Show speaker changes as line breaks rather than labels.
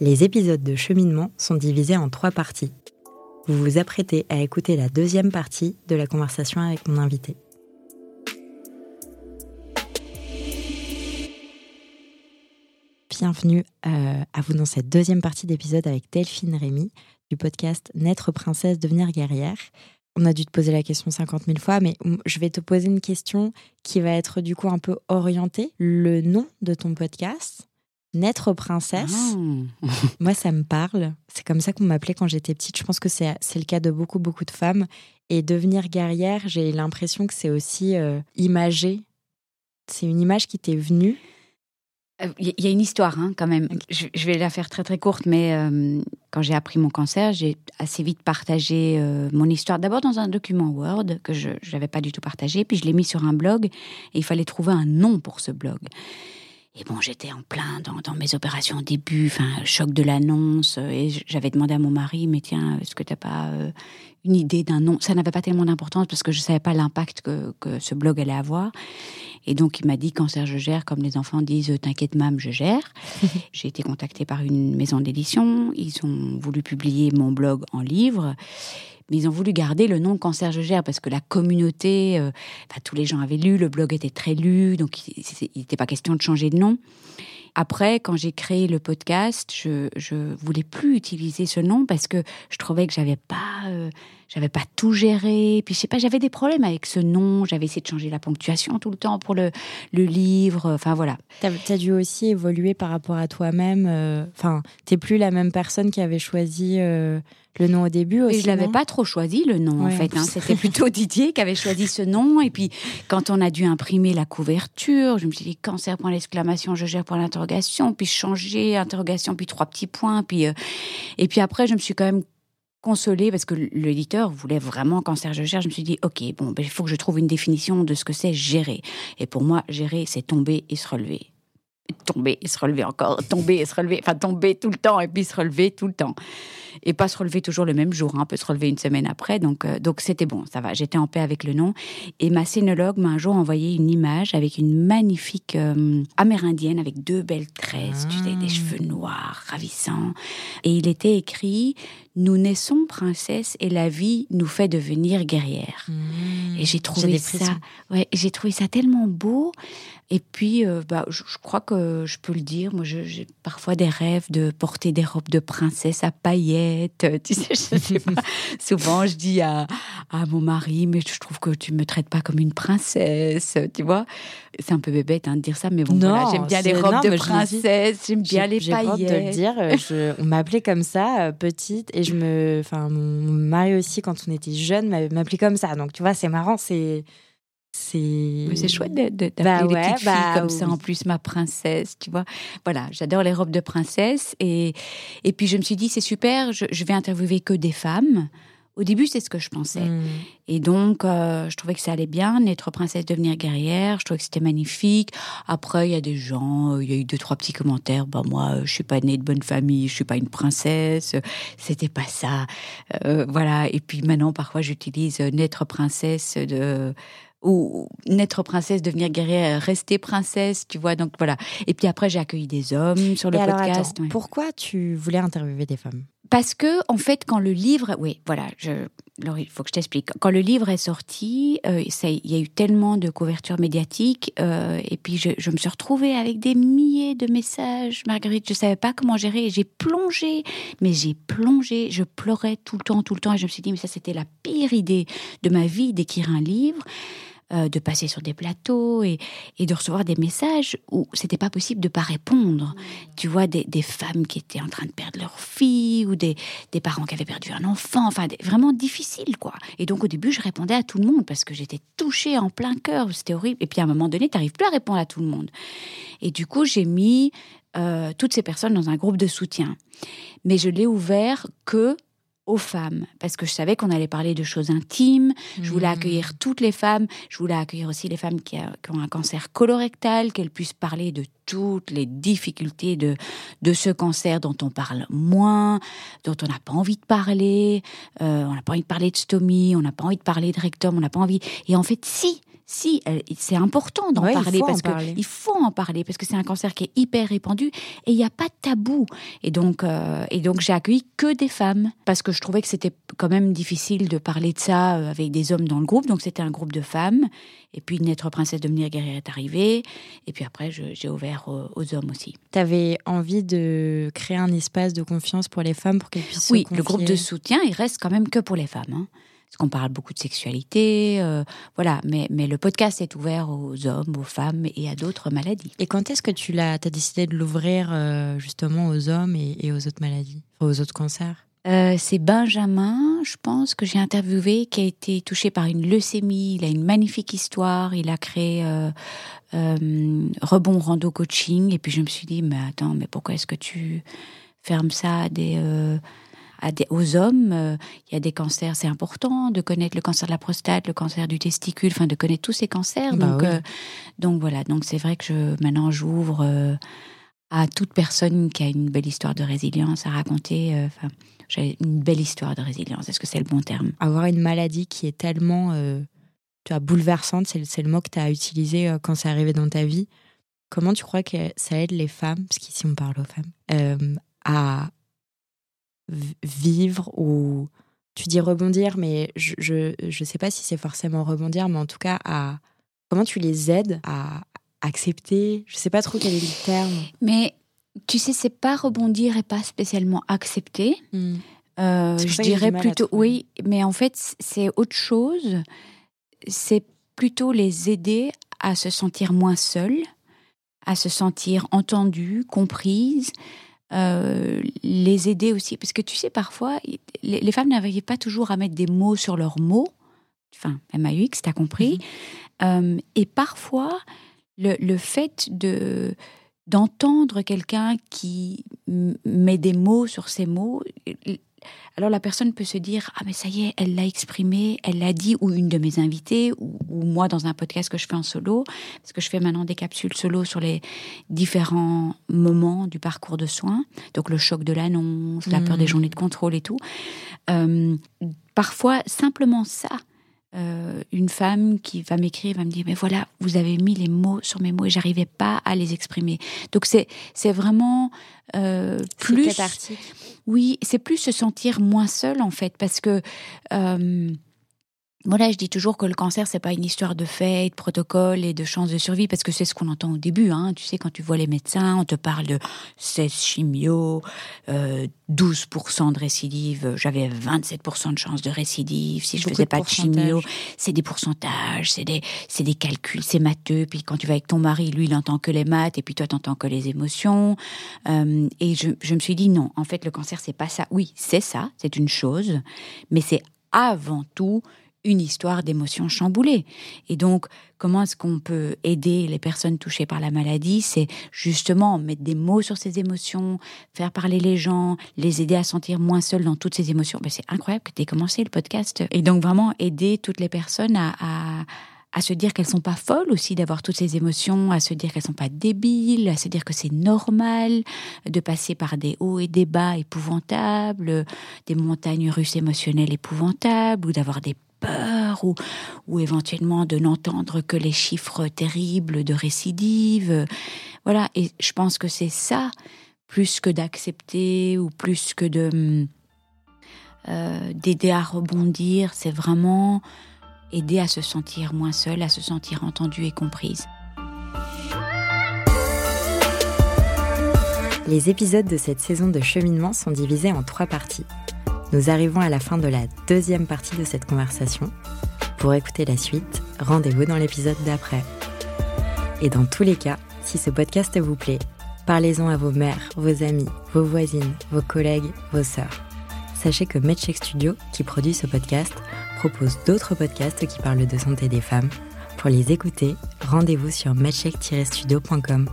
Les épisodes de cheminement sont divisés en trois parties. Vous vous apprêtez à écouter la deuxième partie de la conversation avec mon invité. Bienvenue euh, à vous dans cette deuxième partie d'épisode avec Delphine Rémy du podcast Naître princesse, devenir guerrière. On a dû te poser la question 50 000 fois, mais je vais te poser une question qui va être du coup un peu orientée. Le nom de ton podcast, Naître princesse,
Ah.
moi ça me parle. C'est comme ça qu'on m'appelait quand j'étais petite. Je pense que c'est c'est le cas de beaucoup, beaucoup de femmes. Et devenir guerrière, j'ai l'impression que c'est aussi euh, imagé. C'est une image qui t'est venue.
Il Euh, y a une histoire hein, quand même. Je, je vais la faire très très courte, mais euh, quand j'ai appris mon cancer, j'ai assez vite partagé euh, mon histoire. D'abord dans un document Word que je n'avais pas du tout partagé, puis je l'ai mis sur un blog et il fallait trouver un nom pour ce blog. Et bon, j'étais en plein dans, dans mes opérations au début, enfin, choc de l'annonce. Et j'avais demandé à mon mari, mais tiens, est-ce que tu n'as pas euh, une idée d'un nom? Ça n'avait pas tellement d'importance parce que je ne savais pas l'impact que, que ce blog allait avoir. Et donc, il m'a dit, cancer, je gère, comme les enfants disent, t'inquiète, mam, je gère. J'ai été contactée par une maison d'édition. Ils ont voulu publier mon blog en livre. Mais ils ont voulu garder le nom Cancer Je Gère parce que la communauté, euh, enfin, tous les gens avaient lu, le blog était très lu, donc il n'était pas question de changer de nom. Après, quand j'ai créé le podcast, je, je voulais plus utiliser ce nom parce que je trouvais que j'avais pas, euh, j'avais pas tout géré. Puis je sais pas, j'avais des problèmes avec ce nom. J'avais essayé de changer la ponctuation tout le temps pour le, le livre. Enfin voilà.
T'as as dû aussi évoluer par rapport à toi-même. euh, Enfin, t'es plus la même personne qui avait choisi euh, le nom au début aussi.
Et je l'avais pas trop choisi le nom en
Ouais, en
fait. hein. C'était plutôt Didier qui avait choisi ce nom. Et puis quand on a dû imprimer la couverture, je me suis dit cancer point l'exclamation, je gère point l'interrogation, puis changer interrogation, puis trois petits points, puis euh, et puis après je me suis quand même consolée parce que l'éditeur voulait vraiment cancer je gère. Je me suis dit ok bon ben, il faut que je trouve une définition de ce que c'est gérer. Et pour moi gérer c'est tomber et se relever. Tomber et se relever encore, tomber et se relever, enfin tomber tout le temps et puis se relever tout le temps et pas se relever toujours le même jour, hein, on peut se relever une semaine après. Donc, euh, donc c'était bon, ça va. J'étais en paix avec le nom. Et ma scénologue m'a un jour envoyé une image avec une magnifique euh, amérindienne avec deux belles tresses, tu sais,
Ah.
des cheveux noirs, ravissants. Et il était écrit Nous naissons princesse et la vie nous fait devenir guerrière.
Mmh.
Et j'ai
des
trouvé ça, ouais, j'ai trouvé ça tellement beau. Et puis, euh, bah, je, je crois que je peux le dire. Moi, j'ai parfois des rêves de porter des robes de princesse à paillettes. euh, Tu sais, je sais pas. Souvent, je dis à, à mon mari, mais je trouve que tu me traites pas comme une princesse, tu vois. C'est un peu bébête hein, de dire ça, mais bon, voilà, j'aime bien les robes
non,
de princesse, j'aime bien
J'ai-
les
J'ai honte de le
paillettes.
dire. euh, je- on m'appelait comme ça, petite, et je me, enfin, mon mari aussi, quand on était jeune, m'a- m'appelait comme ça. Donc, tu vois, c'est marrant, c'est, c'est.
Chouette de- de- d'appeler
Bah
les
ouais,
petites filles
bah
comme ça, en plus, ma princesse, tu vois. Voilà, j'adore les robes de princesse. Et, et puis, je me suis dit, c'est super, je, je vais interviewer que des femmes. Au début, c'est ce que je pensais.
Mmh.
Et donc, euh, je trouvais que ça allait bien, naître princesse, devenir guerrière. Je trouvais que c'était magnifique. Après, il y a des gens, euh, il y a eu deux, trois petits commentaires. Bah, moi, euh, je suis pas née de bonne famille, je suis pas une princesse. C'était pas ça. Euh, voilà. Et puis maintenant, parfois, j'utilise naître princesse de ou naître princesse, devenir guerrière, rester princesse, tu vois. Donc voilà. Et puis après, j'ai accueilli des hommes sur le
Et alors,
podcast.
attends,
ouais.
pourquoi tu voulais interviewer des femmes?
Parce que, en fait, quand le livre, oui, voilà, je, Laurie, il faut que je t'explique. Quand le livre est sorti, euh, ça- il y a eu tellement de couverture médiatique, euh, et puis je, je me suis retrouvée avec des milliers de messages. Marguerite, je savais pas comment gérer. J'ai plongé, mais j'ai plongé. Je pleurais tout le temps, tout le temps, et je me suis dit, mais ça, c'était la pire idée de ma vie d'écrire un livre. Euh, de passer sur des plateaux et, de recevoir des messages où c'était pas possible de pas répondre. Tu vois, des, femmes qui étaient en train de perdre leur fille ou des, des parents qui avaient perdu un enfant, enfin, vraiment difficile, quoi. Et donc, au début, je répondais à tout le monde parce que j'étais touchée en plein cœur, c'était horrible. Et puis, à un moment donné, tu n'arrives plus à répondre à tout le monde. Et du coup, j'ai mis euh, toutes ces personnes dans un groupe de soutien. Mais je l'ai ouvert que aux femmes, parce que je savais qu'on allait parler de choses intimes, je voulais
Mmh.
accueillir toutes les femmes, je voulais accueillir aussi les femmes qui, a- qui ont un cancer colorectal, qu'elles puissent parler de toutes les difficultés de, de ce cancer dont on parle moins, dont on n'a pas envie de parler, euh, on n'a pas envie de parler de stomie, on n'a pas envie de parler de rectum, on n'a pas envie... Et en fait, si si, c'est important d'en parler parce qu'il faut en parler parce que c'est un cancer qui est hyper répandu et il n'y a pas de tabou. Et donc, euh, et donc j'ai accueilli que des femmes parce que je trouvais que c'était quand même difficile de parler de ça euh, avec des hommes dans le groupe. Donc c'était un groupe de femmes. Et puis Naître princesse devenir guerrière est arrivé. Et puis après, j'ai ouvert aux, hommes aussi.
Tu avais envie de créer un espace de confiance pour les femmes pour qu'elles puissent
oui,
se
le groupe de soutien, il reste quand même que pour les femmes. Hein parce qu'on parle beaucoup de sexualité, euh, voilà. Mais, mais le podcast est ouvert aux hommes, aux femmes et à d'autres maladies.
Et quand est-ce que tu l'as, as décidé de l'ouvrir euh, justement aux hommes et, aux autres maladies, aux autres cancers?
Euh, c'est Benjamin, je pense, que j'ai interviewé, qui a été touché par une leucémie. Il a une magnifique histoire. Il a créé Rebond Rando Coaching. Et puis je me suis dit, mais attends, mais pourquoi est-ce que tu fermes ça à des aux hommes, euh, il y a des cancers, c'est important de connaître le cancer de la prostate, le cancer du testicule, enfin de connaître tous ces cancers. Bah donc, euh, donc voilà, donc c'est vrai que je, maintenant j'ouvre euh, à toute personne qui a une belle histoire de résilience à raconter. Enfin, j'ai une belle histoire de résilience. Est-ce que c'est le bon terme?
Avoir une maladie qui est tellement tu as, bouleversante, c'est le mot que tu as utilisé quand c'est arrivé dans ta vie. Comment tu crois que ça aide les femmes, parce qu'ici on parle aux femmes, à vivre ou tu dis rebondir, mais je je, je sais pas si c'est forcément rebondir, mais en tout cas à comment tu les aides à accepter. Je sais pas trop quel est le terme.
Mais tu sais, c'est pas rebondir et pas spécialement accepter. Hmm. Euh, je dirais plutôt oui, mais en fait c'est autre chose. C'est plutôt les aider à se sentir moins seules, à se sentir entendues, comprises. Euh, les aider aussi. Parce que tu sais, parfois, les, femmes n'arrivent pas toujours à mettre des mots sur leurs mots. Enfin, MAUX, t'as compris. Mhm. Euh, et parfois, le, le fait de d'entendre quelqu'un qui met des mots sur ses mots, alors la personne peut se dire ah mais ça y est, elle l'a exprimé, elle l'a dit ou une de mes invités ou, moi dans un podcast que je fais en solo parce que je fais maintenant des capsules solo sur les différents moments du parcours de soins, donc le choc de l'annonce, la peur des mmh. journées de contrôle et tout. Euh, parfois simplement ça euh, une femme qui va m'écrire va me dire mais voilà vous avez mis les mots sur mes mots et j'arrivais pas à les exprimer. Donc c'est c'est vraiment euh, plus oui c'est plus se sentir moins seul en fait parce que euh, voilà, je dis toujours que le cancer, c'est pas une histoire de fait, de protocole et de chance de survie, parce que c'est ce qu'on entend au début. Hein. Tu sais, quand tu vois les médecins, on te parle de 16 chimio, euh, 12% de récidive. J'avais 27% de chance de récidive. Si je faisais pas de chimio, c'est des pourcentages, c'est des, c'est des calculs, c'est matheux. Puis quand tu vas avec ton mari, lui, il entend que les maths, et puis toi, t'entends que les émotions. Euh, et je, je me suis dit non, en fait, le cancer, c'est pas ça. Oui, c'est ça, c'est une chose, mais c'est avant tout une histoire d'émotions chamboulées. Et donc, comment est-ce qu'on peut aider les personnes touchées par la maladie? C'est justement mettre des mots sur ces émotions, faire parler les gens, les aider à sentir moins seuls dans toutes ces émotions. Ben, c'est incroyable que tu aies commencé le podcast. Et donc, vraiment aider toutes les personnes à, à, se dire qu'elles sont pas folles aussi d'avoir toutes ces émotions, à se dire qu'elles sont pas débiles, à se dire que c'est normal de passer par des hauts et des bas épouvantables, des montagnes russes émotionnelles épouvantables, ou d'avoir des peur ou, ou éventuellement de n'entendre que les chiffres terribles de récidive. Voilà, et je pense que c'est ça, plus que d'accepter ou plus que de euh, d'aider à rebondir, c'est vraiment aider à se sentir moins seule, à se sentir entendue et comprise.
Les épisodes de cette saison de cheminement sont divisés en trois parties. Nous arrivons à la fin de la deuxième partie de cette conversation. Pour écouter la suite, rendez-vous dans l'épisode d'après. Et dans tous les cas, si ce podcast vous plaît, parlez-en à vos mères, vos amis, vos voisines, vos collègues, vos sœurs. Sachez que MedCheck Studio, qui produit ce podcast, propose d'autres podcasts qui parlent de santé des femmes. Pour les écouter, rendez-vous sur medcheck-studio.com.